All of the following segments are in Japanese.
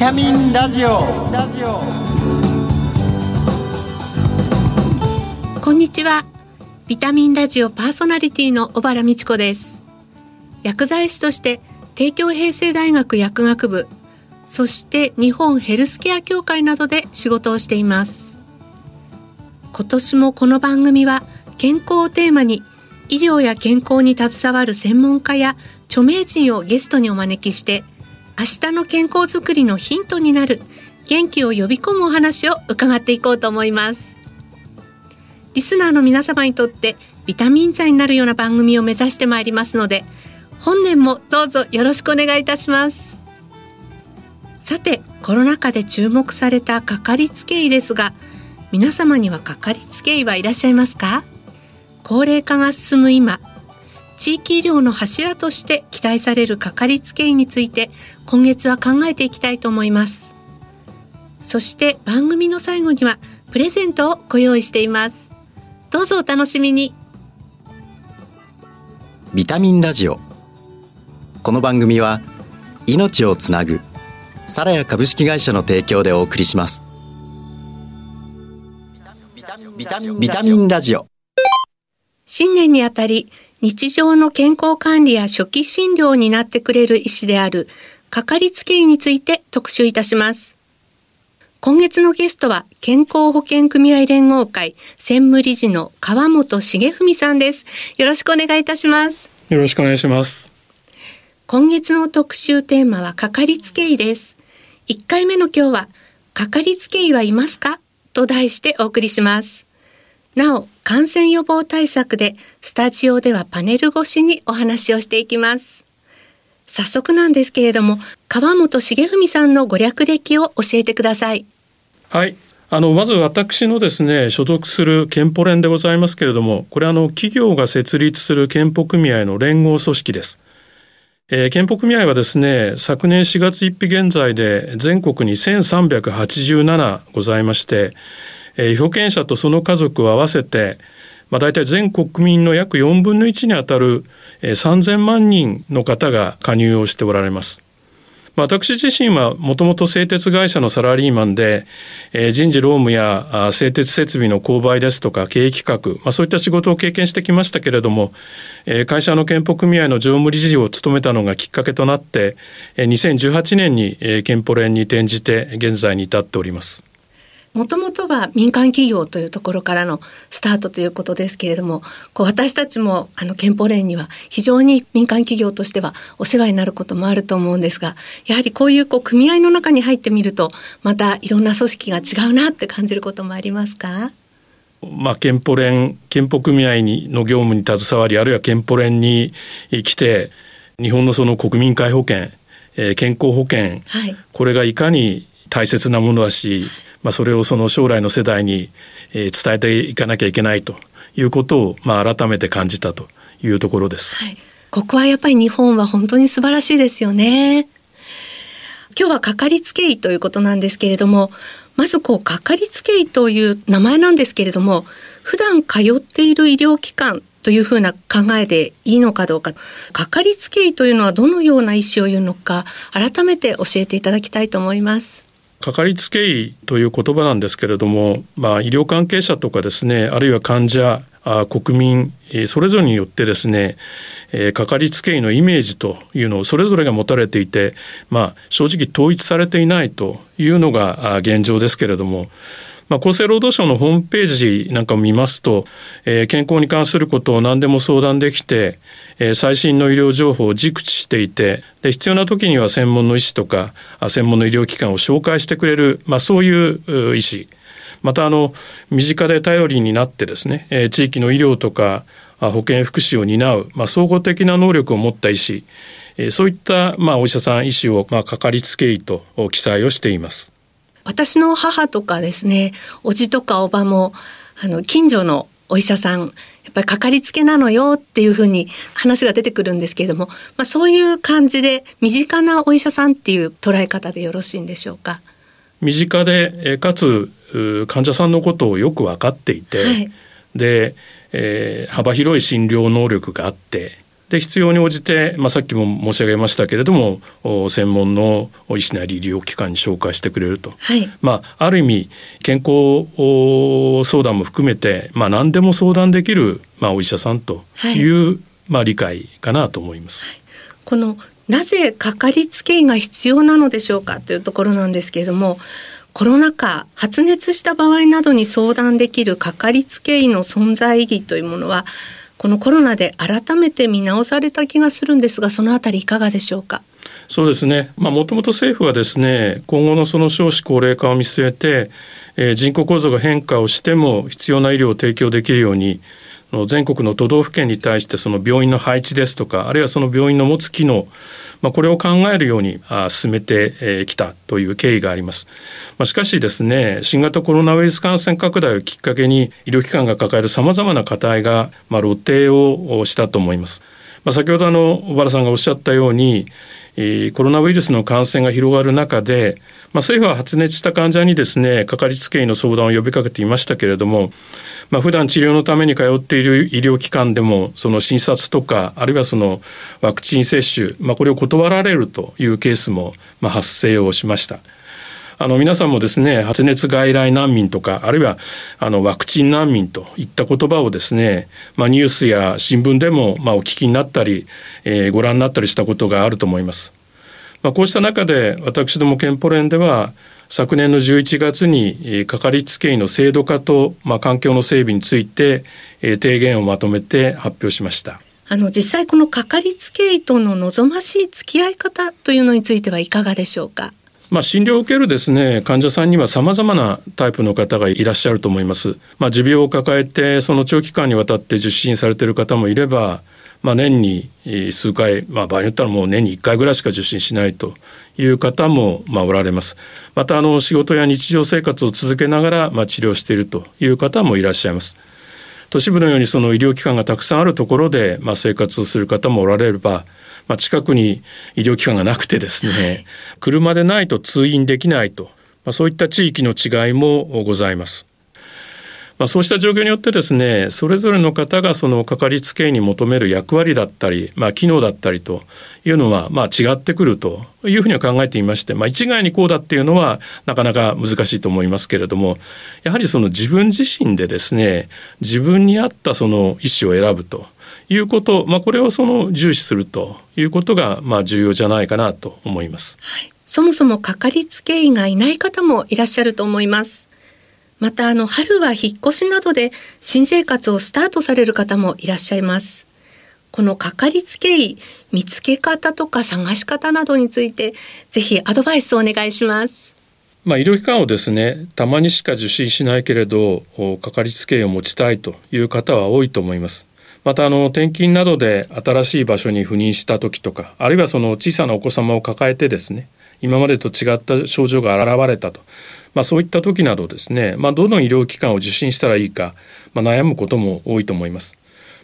タミンラジオ。こんにちは。ビタミンラジオパーソナリティの小原美智子です。薬剤師として帝京平成大学薬学部そして日本ヘルスケア協会などで仕事をしています。今年もこの番組は健康をテーマに医療や健康に携わる専門家や著名人をゲストにお招きして明日の健康づくりのヒントになる。元気を呼び込むお話を伺っていこうと思います。リスナーの皆様にとってビタミン剤になるような番組を目指してまいりますので本年もどうぞよろしくお願いいたします。さてコロナ禍で注目されたかかりつけ医ですが皆様にはかかりつけ医はいらっしゃいますか？高齢化が進む今地域医療の柱として期待されるかかりつけ医について今月は考えていきたいと思います。そして番組の最後にはプレゼントをご用意しています。どうぞお楽しみに。ビタミンラジオ。この番組は命をつなぐサラヤ株式会社の提供でお送りします。ビタミンラジオ。新年にあたり日常の健康管理や初期診療になってくれる医師であるかかりつけ医について特集いたします。今月のゲストは健康保険組合連合会専務理事の川本重文さんです。よろしくお願いいたします。よろしくお願いします。今月の特集テーマはかかりつけ医です。1回目の今日はかかりつけ医はいますか？と題してお送りします。なお感染予防対策でスタジオではパネル越しにお話をしていきます早速なんですけれども川本重文さんのご略歴を教えてください。はい。あのまず私のですね所属する健保連でございますけれどもこれあの企業が設立する健保組合の連合組織です。えー、健保組合はですね昨年4月1日現在で全国に1387ございまして、えー、被保険者とその家族を合わせて、まあ、大体全国民の約4分の1にあたる、3000万人の方が加入をしておられます。私自身はもともと製鉄会社のサラリーマンで、え、人事労務や製鉄設備の購買ですとか経営企画、まあ、そういった仕事を経験してきましたけれども、え、会社の健保組合の常務理事を務めたのがきっかけとなって、え、2018年に、えー、健保連に転じて現在に至っております。もともとは民間企業というところからのスタートということですけれどもこう私たちもあの憲法連には非常に民間企業としてはお世話になることもあると思うんですがやはりこういうこう組合の中に入ってみるとまたいろんな組織が違うなって感じることもありますか？まあ、憲法連憲法組合にの業務に携わりあるいは憲法連に来て日本のその国民皆保険、えー、健康保険、はい、これがいかに大切なものだしまあ、それをその将来の世代に伝えていかなきゃいけないということを、まあ、改めて感じたというところです。はい、ここはやっぱり日本は本当に素晴らしいですよね。今日はかかりつけ医ということなんですけれども、まずこうかかりつけ医という名前なんですけれども、普段通っている医療機関というふうな考えでいいのかどうか、かかりつけ医というのはどのような医師を言うのか、改めて教えていただきたいと思います。かかりつけ医という言葉なんですけれども、まあ、医療関係者とかですねあるいは患者あ国民それぞれによってですねかかりつけ医のイメージというのをそれぞれが持たれていて、まあ、正直統一されていないというのが現状ですけれどもまあ、厚生労働省のホームページなんかを見ますと、えー、健康に関することを何でも相談できて、えー、最新の医療情報を熟知していてで必要な時には専門の医師とか専門の医療機関を紹介してくれる、まあ、そういう医師またあの身近で頼りになってですね、えー、地域の医療とか保健福祉を担う、まあ、総合的な能力を持った医師そういった、まあ、お医者さん医師を、まあ、かかりつけ医と記載をしています。私の母とかですねおじとかおばもあの近所のお医者さんやっぱりかかりつけなのよっていうふうに話が出てくるんですけれども、まあ、そういう感じで身近なお医者さんっていう捉え方でよろしいんでしょうか？身近でかつ患者さんのことをよく分かっていて、はい、で、えー、幅広い診療能力があってで必要に応じて、まあ、さっきも申し上げましたけれども専門の医師なり医療機関に紹介してくれると、はい、まあ、ある意味健康相談も含めて、まあ、何でも相談できる、まあ、お医者さんとい。う、はい、まあ、理解かなと思います。はい、このなぜかかりつけ医が必要なのでしょうかというところなんですけれどもコロナ禍発熱した場合などに相談できるかかりつけ医の存在意義というものはこのコロナで改めて見直された気がするんですがそのあたりいかがでしょうか？そうですね。まあ、もともと政府はですね、今後のその少子高齢化を見据えて、えー、人口構造が変化をしても必要な医療を提供できるように、全国の都道府県に対してその病院の配置ですとか、あるいはその病院の持つ機能、まあ、これを考えるように進めてきたという経緯があります。まあ、しかしですね、新型コロナウイルス感染拡大をきっかけに医療機関が抱えるさまざまな課題が、まあ、露呈をしたと思います。まあ、先ほどあの小原さんがおっしゃったように、コロナウイルスの感染が広がる中で、まあ、政府は発熱した患者にですねかかりつけ医の相談を呼びかけていましたけれども、まあ、普段治療のために通っている医療機関でもその診察とかあるいはそのワクチン接種、まあ、これを断られるというケースもま発生をしました。あの皆さんもですね発熱外来難民とかあるいはあのワクチン難民といった言葉をですね、まあ、ニュースや新聞でもまお聞きになったり、えー、ご覧になったりしたことがあると思います。まあ、こうした中で私ども憲法連では昨年の11月にかかりつけ医の制度化と、まあ、環境の整備について提言をまとめて発表しました。あの実際このかかりつけ医との望ましい付き合い方というのについてはいかがでしょうか？まあ、診療を受けるですね患者さんには様々なタイプの方がいらっしゃると思います。まあ、持病を抱えてその長期間にわたって受診されている方もいればまあ、年に数回、まあ、場合によったらもう年に1回ぐらいしか受診しないという方もまあおられます。またあの仕事や日常生活を続けながらまあ治療しているという方もいらっしゃいます。都市部のようにその医療機関がたくさんあるところでまあ生活をする方もおられれば、まあ、近くに医療機関がなくてですね、車でないと通院できないと、まあ、そういった地域の違いもございます。まあ、そうした状況によってですねそれぞれの方がそのかかりつけ医に求める役割だったり、まあ、機能だったりというのはまあ違ってくるというふうには考えていまして、まあ、一概にこうだっていうのはなかなか難しいと思いますけれどもやはりその自分自身でですね自分に合ったその医師を選ぶということ、まあ、これをその重視するということがまあ重要じゃないかなと思います。はい、そもそもかかりつけ医がいない方もいらっしゃると思います。またあの春は引っ越しなどで新生活をスタートされる方もいらっしゃいます。このかかりつけ医見つけ方とか探し方などについてぜひアドバイスをお願いします。まあ、医療機関をですねたまにしか受診しないけれどかかりつけ医を持ちたいという方は多いと思います。またあの転勤などで新しい場所に赴任した時とかあるいはその小さなお子様を抱えてですね今までと違った症状が現れたとまあ、そういった時などですね、まあ、どの医療機関を受診したらいいか、まあ、悩むことも多いと思います。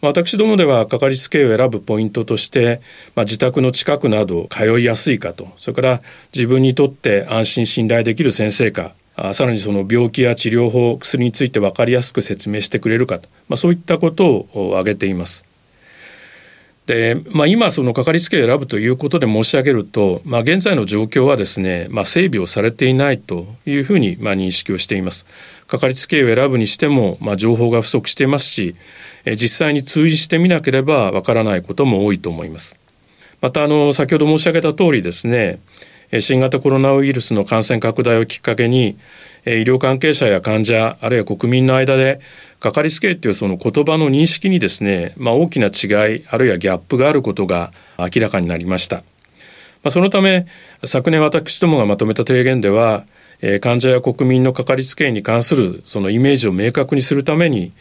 私どもではかかりつけを選ぶポイントとして、まあ、自宅の近くなど通いやすいかとそれから自分にとって安心信頼できる先生かさらにその病気や治療法薬について分かりやすく説明してくれるかと、まあ、そういったことを挙げています。で、まあ、今そのかかりつけを選ぶということで申し上げると、まあ、現在の状況はですね、まあ、整備をされていないというふうにま認識をしています。かかりつけ医を選ぶにしても、ま、情報が不足していますし実際に通じしてみなければわからないことも多いと思います。またあの先ほど申し上げた通りですね新型コロナウイルスの感染拡大をきっかけに医療関係者や患者あるいは国民の間でかかりつけ医というその言葉の認識にですね、まあ、大きな違いあるいはギャップがあることが明らかになりました。まあ、そのため昨年私どもがまとめた提言では患者や国民のかかりつけ医に関するそのイメージを明確にするために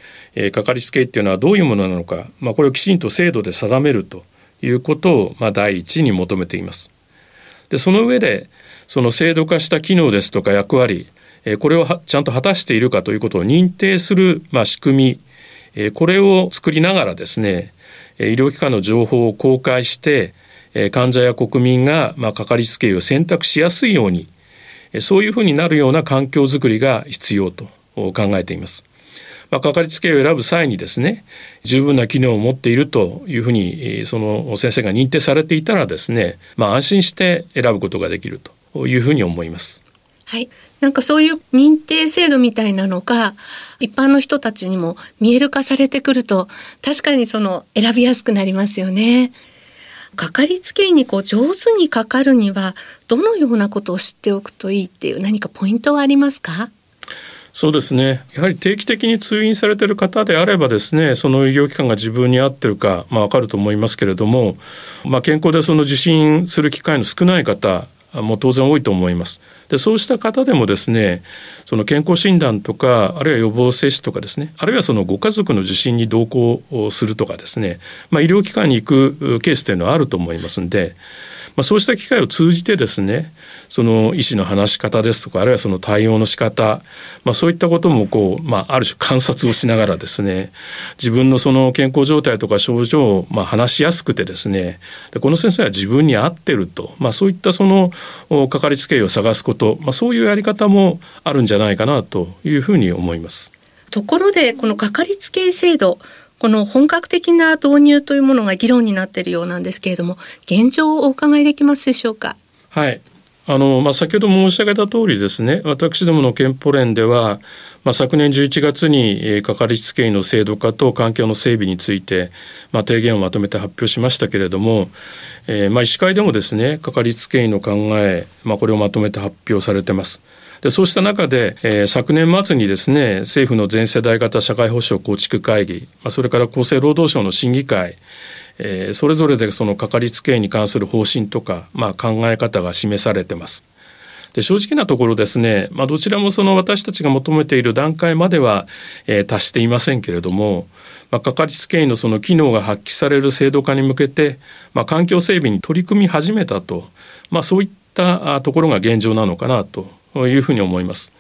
かかりつけ医っていうのはどういうものなのか、まあ、これをきちんと制度で定めるということをまあ第一に求めています。でその上でその制度化した機能ですとか役割これをちゃんと果たしているかということを認定する、まあ、仕組みこれを作りながらですね医療機関の情報を公開して患者や国民が、まあ、かかりつけ医を選択しやすいようにそういうふうになるような環境づくりが必要と考えています。まあ、かかりつけ医を選ぶ際にですね十分な機能を持っているというふうにその先生が認定されていたらですね、まあ、安心して選ぶことができるというふうに思います。はい。なんかそういう認定制度みたいなのが一般の人たちにも見える化されてくると確かにその選びやすくなりますよね。かかりつけ医にこう上手にかかるにはどのようなことを知っておくといいっていう何かポイントはありますか？そうですねやはり定期的に通院されている方であればですねその医療機関が自分に合ってるか、まあ、分かると思いますけれども、まあ、健康でその受診する機会の少ない方も当然多いと思います。でそうした方でもですねその健康診断とかあるいは予防接種とかですねあるいはそのご家族の受診に同行するとかですね、まあ、医療機関に行くケースというのはあると思いますんでまあ、そうした機会を通じてですねその医師の話し方ですとかあるいはその対応の仕方、まあ、そういったこともこう、まあ、ある種観察をしながらですね自分のその健康状態とか症状をまあ話しやすくてですねでこの先生は自分に合ってると、まあ、そういったそのかかりつけ医を探すこと、まあ、そういうやり方もあるんじゃないかなというふうに思います。ところでこのかかりつけ医制度この本格的な導入というものが議論になっているようなんですけれども現状をお伺いできますでしょうか？はいあの、まあ、先ほど申し上げた通りですね私どもの憲法連では、まあ、昨年11月に、えー、かかりつけ医の制度化と環境の整備について、まあ、提言をまとめて発表しましたけれども、えーまあ、医師会でもですねかかりつけ医の考え、まあ、これをまとめて発表されてます。でそうした中で、えー、昨年末にですね政府の全世代型社会保障構築会議、まあ、それから厚生労働省の審議会えー、それぞれでそのかかりつけ医に関する方針とか、まあ、考え方が示されてます。で正直なところですね、まあ、どちらもその私たちが求めている段階までは、えー、達していませんけれども、まあ、かかりつけ医のその機能が発揮される制度化に向けて、まあ、環境整備に取り組み始めたと、まあ、そういったところが現状なのかなというふうに思います。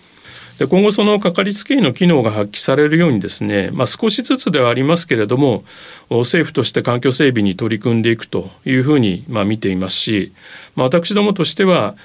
で今後そのかかりつけ医の機能が発揮されるようにですね、まあ、少しずつではありますけれども政府として環境整備に取り組んでいくというふうにまあ見ていますし、まあ、私どもとしては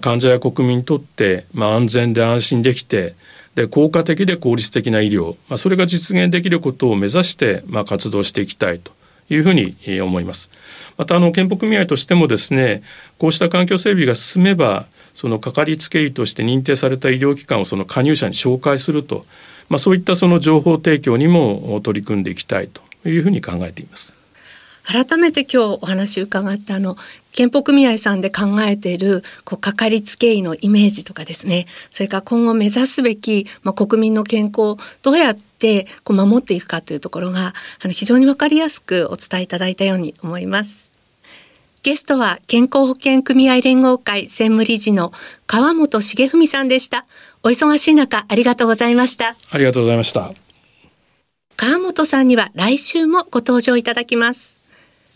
患者や国民にとってまあ安全で安心できてで効果的で効率的な医療、まあ、それが実現できることを目指してまあ活動していきたいというふうに思います。またあの健保組合としてもですねこうした環境整備が進めばそのかかりつけ医として認定された医療機関をその加入者に紹介すると、まあ、そういったその情報提供にも取り組んでいきたいというふうに考えています。改めて今日お話伺ったあの健保組合さんで考えているこうかかりつけ医のイメージとかですねそれから今後目指すべき、まあ、国民の健康をどうやってこう守っていくかというところがあの非常に分かりやすくお伝えいただいたように思います。ゲストは健康保険組合連合会専務理事の川本重文さんでした。お忙しい中ありがとうございました。ありがとうございました。川本さんには来週もご登場いただきます。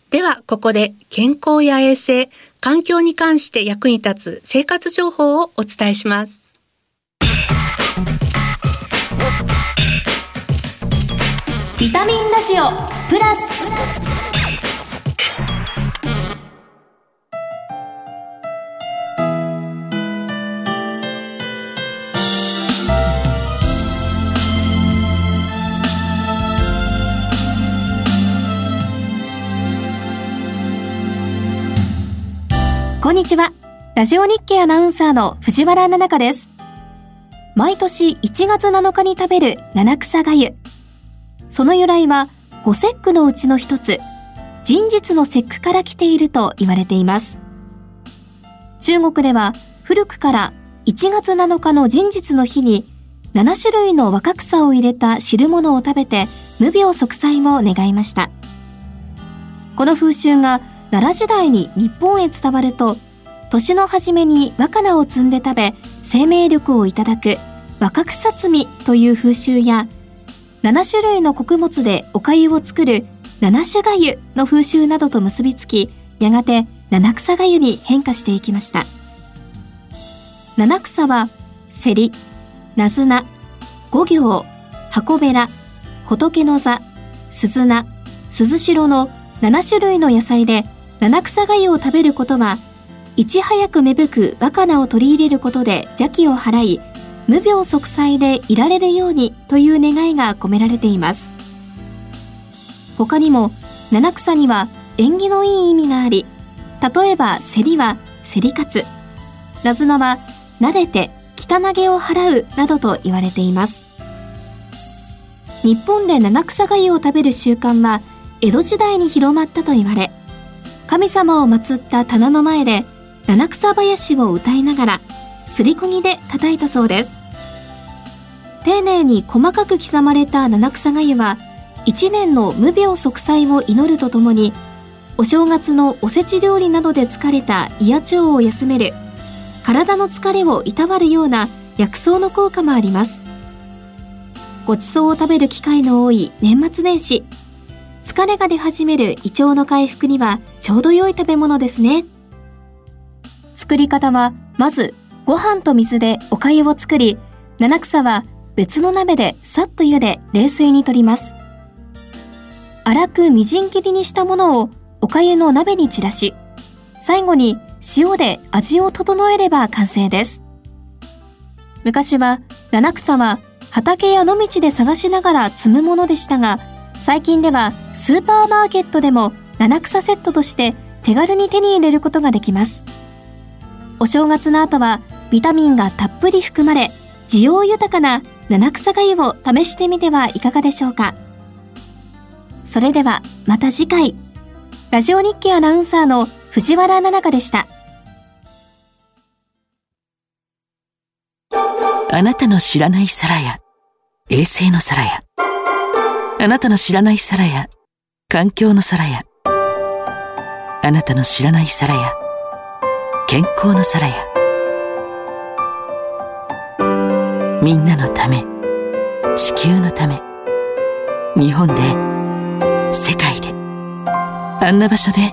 ではここで健康や衛生、環境に関して役に立つ生活情報をお伝えします。ビタミンラジオプラスこんにちは。ラジオ日経アナウンサーの藤原奈々香です。毎年1月7日に食べる七草がゆ。その由来は、五節句のうちの一つ、人日の節句から来ていると言われています。中国では古くから1月7日の人日の日に7種類の若草を入れた汁物を食べて無病息災を願いました。この風習が奈良時代に日本へ伝わると年の初めに若菜を摘んで食べ生命力をいただく若草摘みという風習や7種類の穀物でお粥を作る七種がゆの風習などと結びつきやがて七草がゆに変化していきました。七草はセリ、ナズナ、五行、箱べら、仏の座、鈴菜、鈴代の7種類の野菜で七草がゆを食べることはいち早く芽吹く若菜を取り入れることで邪気を払い無病息災でいられるようにという願いが込められています。他にも七草には縁起のいい意味があり例えば競りは競り勝つ。なずなは撫でて汚げを払うなどと言われています。日本で七草がゆを食べる習慣は江戸時代に広まったと言われ神様を祀った棚の前で七草林を歌いながらすりこぎで叩いたそうです。丁寧に細かく刻まれた七草がゆは一年の無病息災を祈るとともにお正月のおせち料理などで疲れた胃や腸を休める体の疲れをいたわるような薬草の効果もあります。ごちそうを食べる機会の多い年末年始疲れが出始める胃腸の回復にはちょうど良い食べ物ですね。作り方はまずご飯と水でお粥を作り七草は別の鍋でさっと茹で冷水に取ります。粗くみじん切りにしたものをお粥の鍋に散らし最後に塩で味を整えれば完成です。昔は七草は畑や野道で探しながら摘むものでしたが最近ではスーパーマーケットでも七草セットとして手軽に手に入れることができます。お正月の後はビタミンがたっぷり含まれ需要豊かな七草がゆを試してみてはいかがでしょうか。それではまた次回。ラジオ日経アナウンサーの藤原奈々香でした。あなたの知らない皿や衛星の皿やあなたの知らない皿や環境の皿やあなたの知らない皿や健康の皿やみんなのため地球のため日本で世界であんな場所で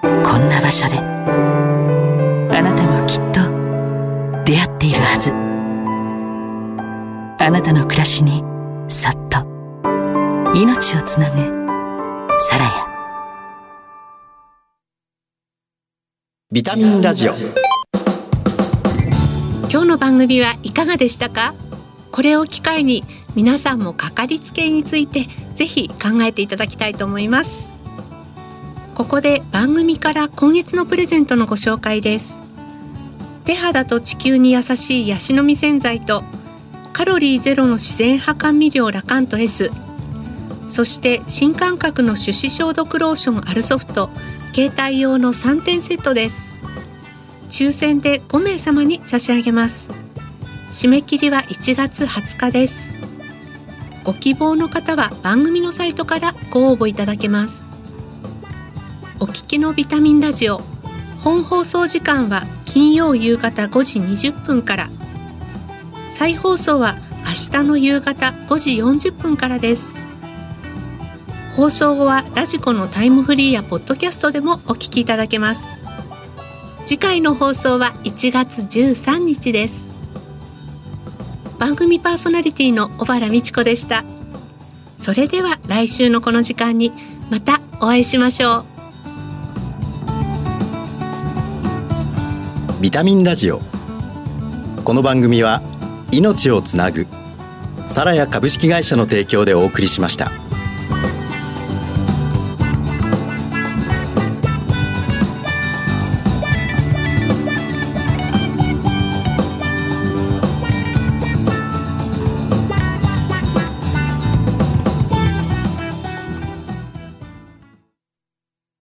こんな場所であなたもきっと出会っているはず。あなたの暮らしにそっと命をつなぐサラビタミンラジオ。今日の番組はいかがでしたか？これを機会に皆さんもかかりつけ医についてぜひ考えていただきたいと思います。ここで番組から今月のプレゼントのご紹介です。手肌と地球に優しいヤシの実洗剤とカロリーゼロの自然派甘味料ラカント S そして新感覚の手指消毒ローションアルソフト携帯用の3点セットです。抽選で5名様に差し上げます。締め切りは1月20日です。ご希望の方は番組のサイトからご応募いただけます。お聞きのビタミンラジオ本放送時間は金曜夕方5時20分から。再放送は明日の夕方5時40分からです。放送後はラジコのタイムフリーやポッドキャストでもお聞きいただけます。次回の放送は1月13日です。番組パーソナリティの小原美智子でした。それでは来週のこの時間にまたお会いしましょう。ビタミンラジオ。この番組は命をつなぐサラヤ株式会社の提供でお送りしました。